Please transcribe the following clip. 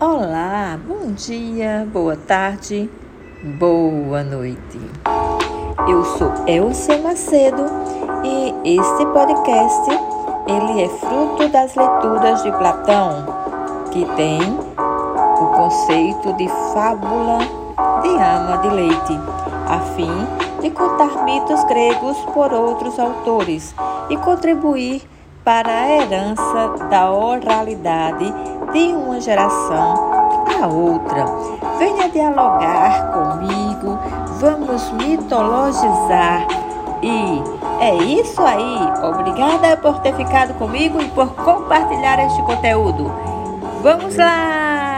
Olá, bom dia, boa tarde, boa noite. Eu sou Elcia Macedo e este podcast ele é fruto das leituras de Platão, que tem o conceito de fábula de ama de leite, a fim de contar mitos gregos por outros autores e contribuir para a herança da oralidade de uma geração à outra. Venha dialogar comigo, vamos mitologizar. E é isso aí. Obrigada por ter ficado comigo e por compartilhar este conteúdo. Vamos lá!